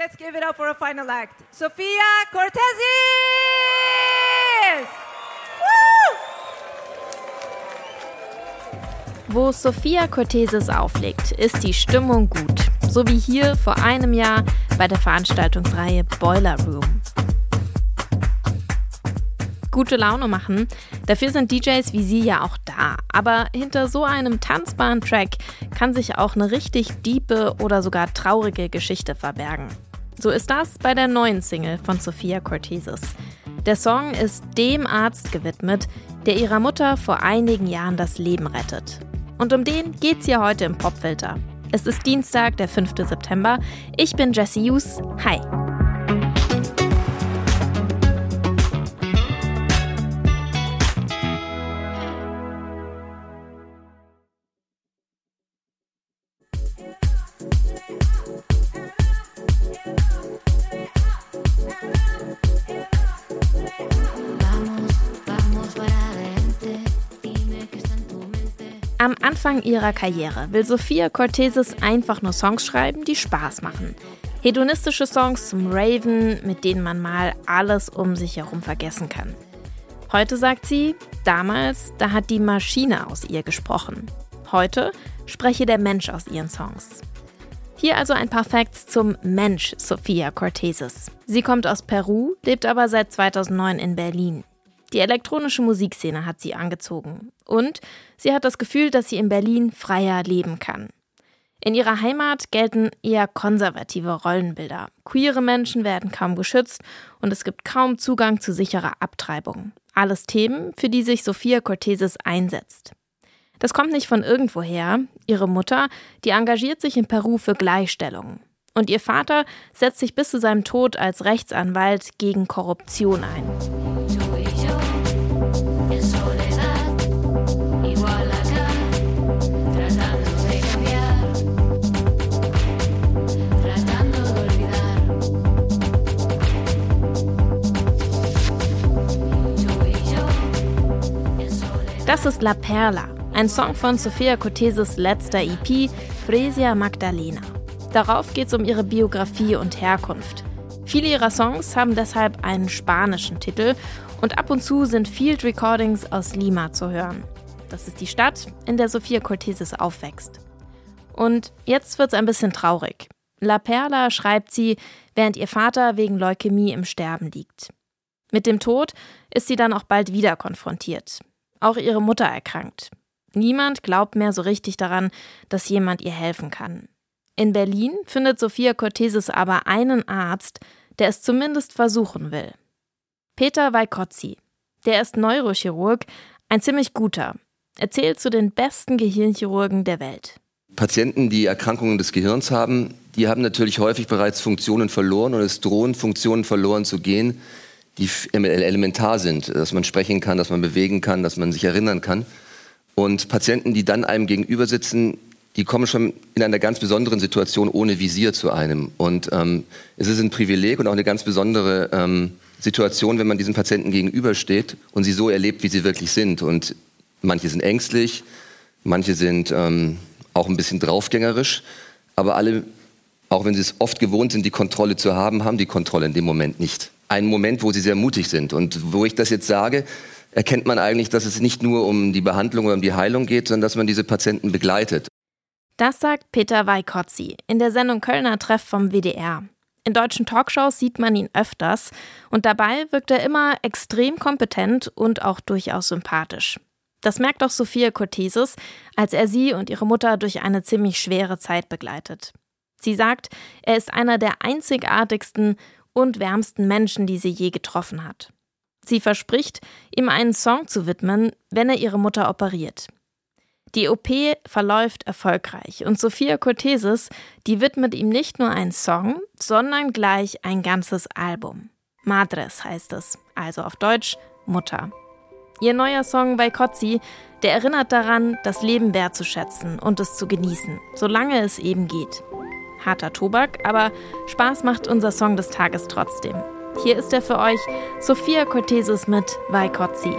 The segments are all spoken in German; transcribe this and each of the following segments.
Let's give it up for a final act. Sofia Cortezis! Wo Sofia Cortesis auflegt, ist die Stimmung gut. So wie hier vor einem Jahr bei der Veranstaltungsreihe Boiler Room. Gute Laune machen, dafür sind DJs wie sie ja auch da. Aber hinter so einem tanzbaren Track kann sich auch eine richtig diepe oder sogar traurige Geschichte verbergen. So ist das bei der neuen Single von Sofia Cortesis. Der Song ist dem Arzt gewidmet, der ihrer Mutter vor einigen Jahren das Leben rettet. Und um den geht's hier heute im Popfilter. Es ist Dienstag, der 5. September. Ich bin Jessie Hughes. Hi. Anfang ihrer Karriere will Sophia Cortesis einfach nur Songs schreiben, die Spaß machen. Hedonistische Songs zum Raven, mit denen man mal alles um sich herum vergessen kann. Heute sagt sie, damals, da hat die Maschine aus ihr gesprochen. Heute spreche der Mensch aus ihren Songs. Hier also ein paar Facts zum Mensch Sophia Cortesis. Sie kommt aus Peru, lebt aber seit 2009 in Berlin. Die elektronische Musikszene hat sie angezogen. Und sie hat das Gefühl, dass sie in Berlin freier leben kann. In ihrer Heimat gelten eher konservative Rollenbilder. Queere Menschen werden kaum geschützt und es gibt kaum Zugang zu sicherer Abtreibung. Alles Themen, für die sich Sophia Cortesis einsetzt. Das kommt nicht von irgendwoher. Ihre Mutter, die engagiert sich in Peru für Gleichstellung. Und ihr Vater setzt sich bis zu seinem Tod als Rechtsanwalt gegen Korruption ein. Das ist La Perla, ein Song von Sofia Corteses letzter EP Fresia Magdalena. Darauf geht es um ihre Biografie und Herkunft. Viele ihrer Songs haben deshalb einen spanischen Titel und ab und zu sind Field Recordings aus Lima zu hören. Das ist die Stadt, in der Sofia Corteses aufwächst. Und jetzt wird es ein bisschen traurig. La Perla schreibt sie, während ihr Vater wegen Leukämie im Sterben liegt. Mit dem Tod ist sie dann auch bald wieder konfrontiert. Auch ihre Mutter erkrankt. Niemand glaubt mehr so richtig daran, dass jemand ihr helfen kann. In Berlin findet Sophia Cortesis aber einen Arzt, der es zumindest versuchen will. Peter Weikotzi. Der ist Neurochirurg, ein ziemlich guter. Er zählt zu den besten Gehirnchirurgen der Welt. Patienten, die Erkrankungen des Gehirns haben, die haben natürlich häufig bereits Funktionen verloren und es drohen Funktionen verloren zu gehen, die elementar sind, dass man sprechen kann, dass man bewegen kann, dass man sich erinnern kann. Und Patienten, die dann einem gegenüber sitzen, die kommen schon in einer ganz besonderen Situation ohne Visier zu einem. Und ähm, es ist ein Privileg und auch eine ganz besondere ähm, Situation, wenn man diesen Patienten gegenübersteht und sie so erlebt, wie sie wirklich sind. Und manche sind ängstlich, manche sind ähm, auch ein bisschen draufgängerisch, aber alle, auch wenn sie es oft gewohnt sind, die Kontrolle zu haben, haben die Kontrolle in dem Moment nicht ein Moment, wo sie sehr mutig sind. Und wo ich das jetzt sage, erkennt man eigentlich, dass es nicht nur um die Behandlung oder um die Heilung geht, sondern dass man diese Patienten begleitet. Das sagt Peter Weikotzi in der Sendung Kölner Treff vom WDR. In deutschen Talkshows sieht man ihn öfters und dabei wirkt er immer extrem kompetent und auch durchaus sympathisch. Das merkt auch Sophia Cortesis, als er sie und ihre Mutter durch eine ziemlich schwere Zeit begleitet. Sie sagt, er ist einer der einzigartigsten und wärmsten Menschen, die sie je getroffen hat. Sie verspricht, ihm einen Song zu widmen, wenn er ihre Mutter operiert. Die OP verläuft erfolgreich und Sophia Cortesis, die widmet ihm nicht nur einen Song, sondern gleich ein ganzes Album. Madres heißt es, also auf Deutsch Mutter. Ihr neuer Song bei Kotzi, der erinnert daran, das Leben wertzuschätzen und es zu genießen, solange es eben geht harter Tobak, aber Spaß macht unser Song des Tages trotzdem. Hier ist er für euch, Sophia Cortesis mit Vaikotzi.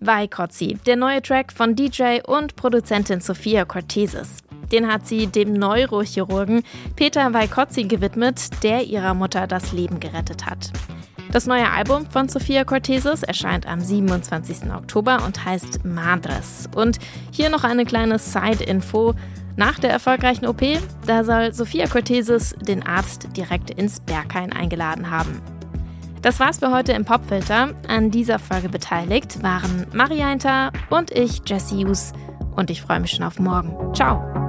Vaikotzi, der neue Track von DJ und Produzentin Sophia Cortesis. Den hat sie dem Neurochirurgen Peter Vaikotzi gewidmet, der ihrer Mutter das Leben gerettet hat. Das neue Album von Sophia Cortesis erscheint am 27. Oktober und heißt Madres. Und hier noch eine kleine Side-Info. Nach der erfolgreichen OP, da soll Sophia Cortesis den Arzt direkt ins Berghain eingeladen haben. Das war's für heute im Popfilter. An dieser Folge beteiligt waren Marianta und ich, Jesse Hughes. Und ich freue mich schon auf morgen. Ciao!